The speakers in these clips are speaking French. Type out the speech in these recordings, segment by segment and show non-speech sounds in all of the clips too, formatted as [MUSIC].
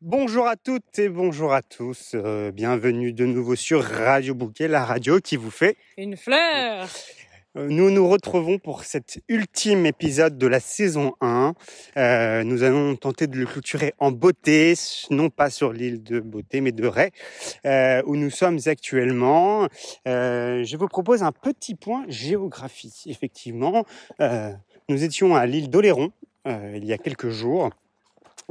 Bonjour à toutes et bonjour à tous. Euh, bienvenue de nouveau sur Radio Bouquet, la radio qui vous fait une fleur. Euh, nous nous retrouvons pour cet ultime épisode de la saison 1. Euh, nous allons tenter de le clôturer en beauté, non pas sur l'île de Beauté, mais de euh, où nous sommes actuellement. Je vous propose un petit point géographie. Effectivement, nous étions à l'île d'Oléron il y a quelques jours.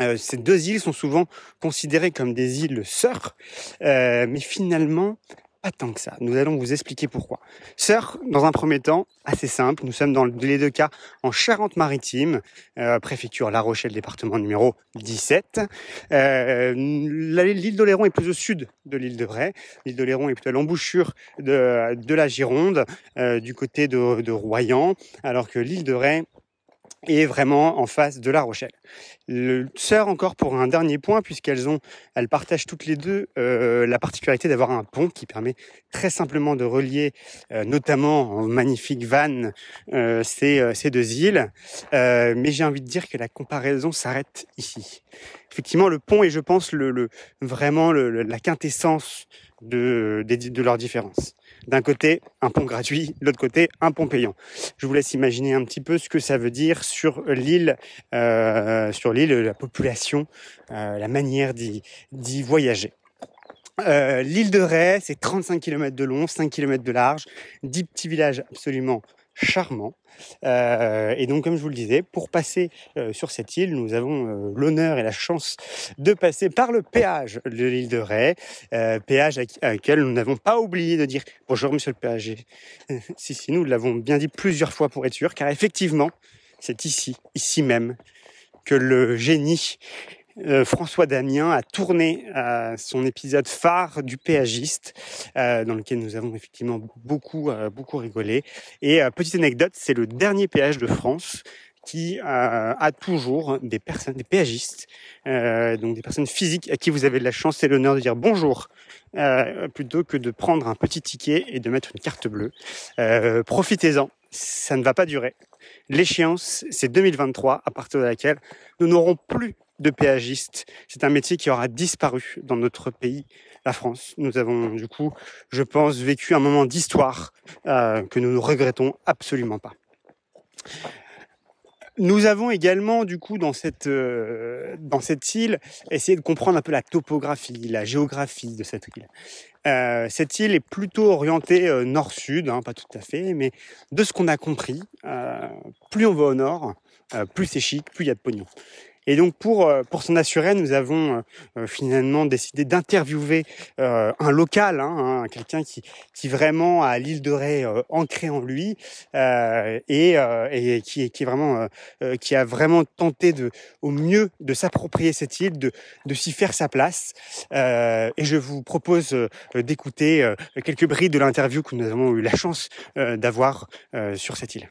Euh, ces deux îles sont souvent considérées comme des îles sœurs, euh, mais finalement pas tant que ça. Nous allons vous expliquer pourquoi. Sœurs, dans un premier temps, assez simple. Nous sommes dans les deux cas en Charente-Maritime, euh, préfecture La Rochelle, département numéro 17. Euh, l'île d'Oléron est plus au sud de l'île de Bray. L'île d'Oléron est plutôt à l'embouchure de, de la Gironde, euh, du côté de, de Royan, alors que l'île de Ré est vraiment en face de La Rochelle. Le sœur encore pour un dernier point puisqu'elles ont, elles partagent toutes les deux euh, la particularité d'avoir un pont qui permet très simplement de relier, euh, notamment en magnifique vanne, euh, ces, euh, ces deux îles. Euh, mais j'ai envie de dire que la comparaison s'arrête ici. Effectivement, le pont est, je pense, le, le vraiment le, la quintessence de, des- de leurs différences. D'un côté, un pont gratuit, de l'autre côté, un pont payant. Je vous laisse imaginer un petit peu ce que ça veut dire sur l'île, euh, la population, euh, la manière d'y d'y voyager. Euh, l'île de Ré, c'est 35 km de long, 5 km de large, 10 petits villages absolument charmants. Euh, et donc, comme je vous le disais, pour passer euh, sur cette île, nous avons euh, l'honneur et la chance de passer par le péage de l'île de Ré, euh, péage à, à nous n'avons pas oublié de dire bonjour monsieur le péager. [LAUGHS] si, si, nous l'avons bien dit plusieurs fois pour être sûr, car effectivement, c'est ici, ici même, que le génie euh, François Damien a tourné euh, son épisode phare du péagiste, euh, dans lequel nous avons effectivement beaucoup, euh, beaucoup rigolé. Et euh, petite anecdote, c'est le dernier péage de France qui a toujours des personnes, des péagistes, donc des personnes physiques à qui vous avez de la chance et l'honneur de dire bonjour, plutôt que de prendre un petit ticket et de mettre une carte bleue. Profitez-en, ça ne va pas durer. L'échéance, c'est 2023, à partir de laquelle nous n'aurons plus de péagistes. C'est un métier qui aura disparu dans notre pays, la France. Nous avons, du coup, je pense, vécu un moment d'histoire euh, que nous ne regrettons absolument pas. Nous avons également, du coup, dans cette, euh, dans cette île, essayé de comprendre un peu la topographie, la géographie de cette île. Euh, cette île est plutôt orientée nord-sud, hein, pas tout à fait, mais de ce qu'on a compris, plus on va au nord, plus c'est chic, plus il y a de pognon. Et donc pour euh, pour s'en assurer, nous avons euh, finalement décidé d'interviewer euh, un local, hein, hein, quelqu'un qui qui vraiment a l'île de Ré euh, ancrée en lui euh, et, euh, et qui qui est vraiment euh, euh, qui a vraiment tenté de au mieux de s'approprier cette île, de de s'y faire sa place. Euh, et je vous propose euh, d'écouter euh, quelques bris de l'interview que nous avons eu la chance euh, d'avoir euh, sur cette île.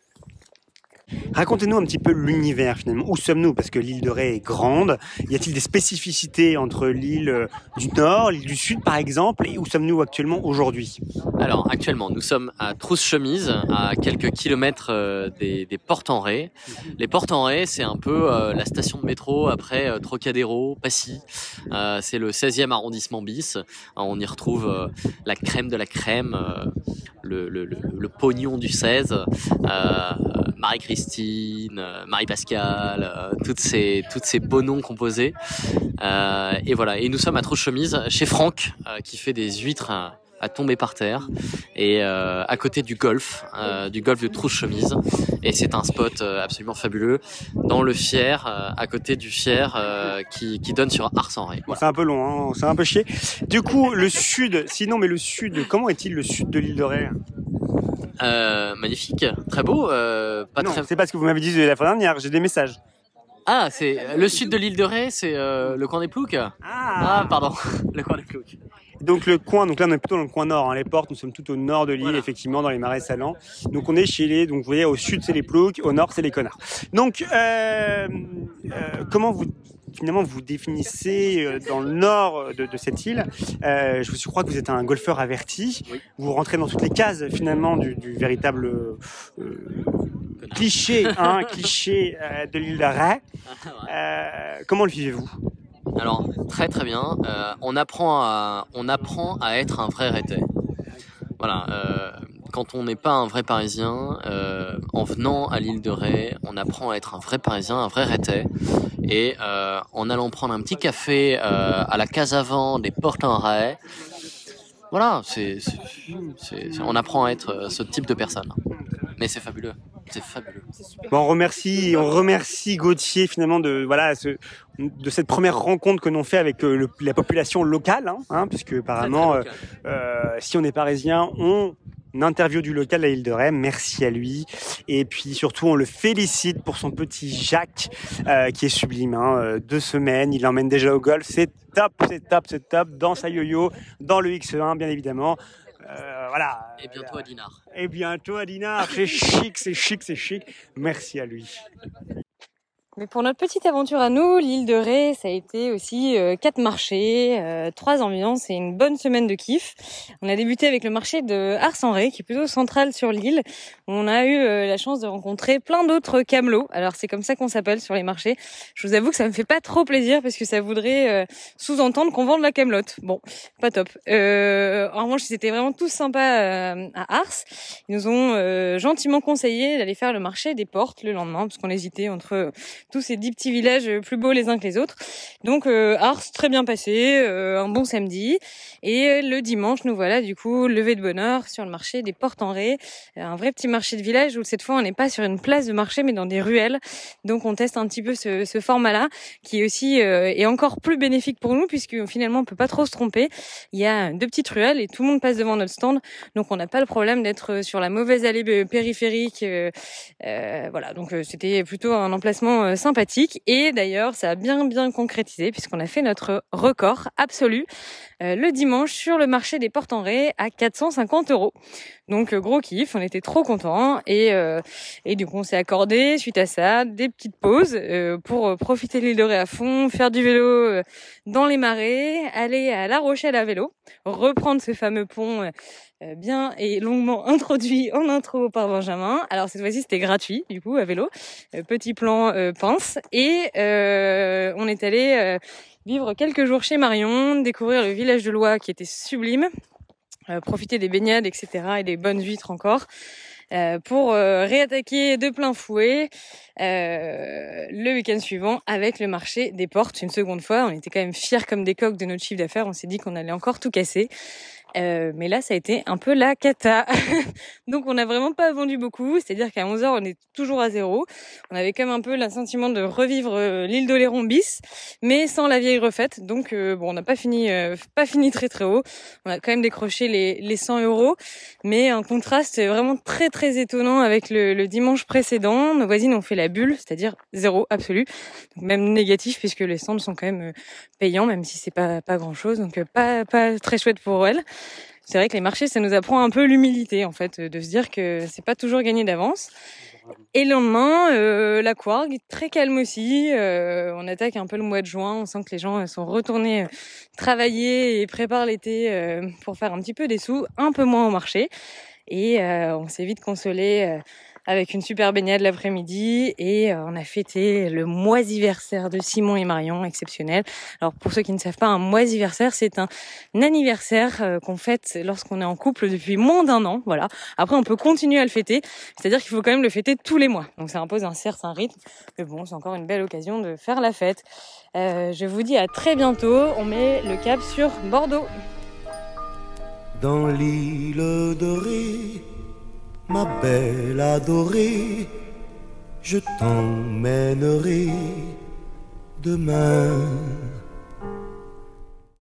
Racontez-nous un petit peu l'univers finalement. Où sommes-nous? Parce que l'île de Ré est grande. Y a-t-il des spécificités entre l'île euh, du Nord, l'île du Sud par exemple? Et où sommes-nous actuellement aujourd'hui? Alors actuellement, nous sommes à Trousse-Chemise, à quelques kilomètres euh, des, des portes en Ré. Les portes en Ré, c'est un peu euh, la station de métro après euh, Trocadéro, Passy. Euh, c'est le 16e arrondissement bis. on y retrouve la crème de la crème, le, le, le, pognon du 16, euh, Marie-Christine, euh, Marie-Pascale, euh, toutes ces toutes ces beaux noms composés. Euh, et voilà. Et nous sommes à Trousse-Chemise chez Franck, qui fait des huîtres. À tomber par terre et euh, à côté du golf, euh, du golf de Trousse-Chemise. Et c'est un spot euh, absolument fabuleux dans le Fier, euh, à côté du Fier euh, qui, qui donne sur Ars-en-Ré. Bon, Voilà. C'est un peu long, hein, c'est un peu chier. Du coup, le Sud, sinon mais le Sud, comment est-il le Sud de l'île de Ré? Euh, magnifique, très beau, euh, pas Non, très. c'est pas ce que vous m'avez dit la fois dernière. J'ai des messages. Ah, c'est le sud de l'île de Ré, c'est euh, le coin des Ploucs? Ah, pardon, [LAUGHS] le coin des Ploucs. Donc le coin, donc là on est plutôt dans le coin nord, hein, les portes, nous sommes tout au nord de l'île, Voilà. effectivement, dans les marais salants. Donc on est chez les, donc vous voyez, au sud c'est les ploucs, au nord c'est les connards. Donc euh, euh, comment vous finalement vous définissez euh, dans le nord de, de cette île? Euh, Je crois que vous êtes un golfeur averti. Oui. Vous rentrez dans toutes les cases finalement du, du véritable euh, cliché, hein, [LAUGHS] cliché euh, de l'île de Ré. Euh, comment le vivez-vous? Alors très très bien. Euh, on apprend à on apprend à être un vrai rété. Voilà. Euh, quand on n'est pas un vrai Parisien, euh, en venant à l'île de Ré, on apprend à être un vrai Parisien, un vrai Rétais. Et en allant prendre un petit café à la case avant des portes en Ré, voilà, c'est, on apprend à être ce type de personne. Mais c'est fabuleux, c'est fabuleux. Bon, on remercie, on remercie Gauthier finalement de voilà ce- de cette première rencontre que l'on fait avec euh, le- la population locale, hein, hein, puisque apparemment, euh, euh, si on est parisien, on interview du local à l'île de Ré. Merci à lui. Et puis surtout, on le félicite pour son petit Jacques, euh, qui est sublime. Hein, deux semaines, il l'emmène déjà au golf. C'est top, c'est top, c'est top. Dans sa yo-yo, dans le X1, bien évidemment. Euh, voilà. Et bientôt à Dinard. Et bientôt à Dinard. C'est chic, c'est chic, c'est chic. Merci à lui. Mais pour notre petite aventure à nous, l'île de Ré, ça a été aussi euh, quatre marchés, euh, trois ambiances et une bonne semaine de kiff. On a débuté avec le marché de Ars-en-Ré, qui est plutôt central sur l'île. On a eu euh, la chance de rencontrer plein d'autres camelots. Alors c'est comme ça qu'on s'appelle sur les marchés. Je vous avoue que ça me fait pas trop plaisir parce que ça voudrait sous-entendre qu'on vend de la camelote. Bon, pas top. En revanche, ils étaient vraiment tous sympas à Ars. Ils nous ont gentiment conseillé d'aller faire le marché des portes le lendemain parce qu'on hésitait entre tous ces dix petits villages euh, plus beaux les uns que les autres. Donc euh, Ars très bien passé, euh, un bon samedi et le dimanche nous voilà du coup levé de bonheur sur le marché des Portes en Ré, un vrai petit marché de village où cette fois on n'est pas sur une place de marché mais dans des ruelles. Donc on teste un petit peu ce, ce format-là qui aussi est encore plus bénéfique pour nous puisque finalement on peut pas trop se tromper. Il y a deux petites ruelles et tout le monde passe devant notre stand, donc on n'a pas le problème d'être sur la mauvaise allée périphérique. euh, voilà, donc c'était plutôt un emplacement sympathique. Et d'ailleurs ça a bien bien concrétisé puisqu'on a fait notre record absolu le dimanche sur le marché des portes en Ré à 450 euros. Donc euh, gros kiff, on était trop contents et euh, et du coup on s'est accordé suite à ça des petites pauses euh, pour euh, profiter de l'île de Ré à fond, faire du vélo euh, dans les marais, aller à La Rochelle à vélo, reprendre ce fameux pont euh, euh, bien et longuement [LAUGHS] introduit en intro par Benjamin. Alors cette fois-ci c'était gratuit du coup à vélo, Euh, petit plan euh, pince et euh, on est allé euh, vivre quelques jours chez Marion, découvrir le village de Loire qui était sublime, euh, profiter des baignades etc et des bonnes huîtres encore. euh, pour euh, réattaquer de plein fouet le week-end suivant avec le marché des portes une seconde fois. On était quand même fiers comme des coqs de notre chiffre d'affaires. On s'est dit qu'on allait encore tout casser. Euh, mais là, ça a été un peu la cata. [LAUGHS] Donc, on n'a vraiment pas vendu beaucoup. C'est-à-dire qu'à 11h, on est toujours à zéro. On avait même un peu l'assentiment de revivre euh, l'île d'Oléron bis, mais sans la vieille refaite. Donc, euh, bon, on n'a pas fini, euh, pas fini très très haut. On a quand même décroché les, les 100 euros, mais un contraste vraiment très très étonnant avec le, le dimanche précédent. Nos voisines ont fait la bulle, c'est-à-dire zéro absolu, Donc, même négatif puisque les stands sont quand même payants, même si c'est pas pas grand-chose. Donc, euh, pas pas très chouette pour elles c'est vrai que les marchés, ça nous apprend un peu l'humilité, en fait, de se dire que c'est pas toujours gagné d'avance. Et le lendemain, euh, la Quarg, très calme aussi. Euh, on attaque un peu le mois de juin. On sent que les gens sont retournés euh, travailler et préparent l'été euh, pour faire un petit peu des sous, un peu moins au marché. Et euh, on s'est vite consolé avec une super baignade l'après-midi et euh, on a fêté le moisiversaire de Simon et Marion, exceptionnel. Alors pour ceux qui ne savent pas, un moisiversaire, c'est un anniversaire euh, qu'on fête lorsqu'on est en couple depuis moins d'un an. Voilà. Après, on peut continuer à le fêter, c'est-à-dire qu'il faut quand même le fêter tous les mois. Donc ça impose un certain rythme, mais bon, c'est encore une belle occasion de faire la fête. Euh, je vous dis à très bientôt. On met le cap sur Bordeaux. Dans l'île dorée, ma belle adorée, je t'emmènerai demain.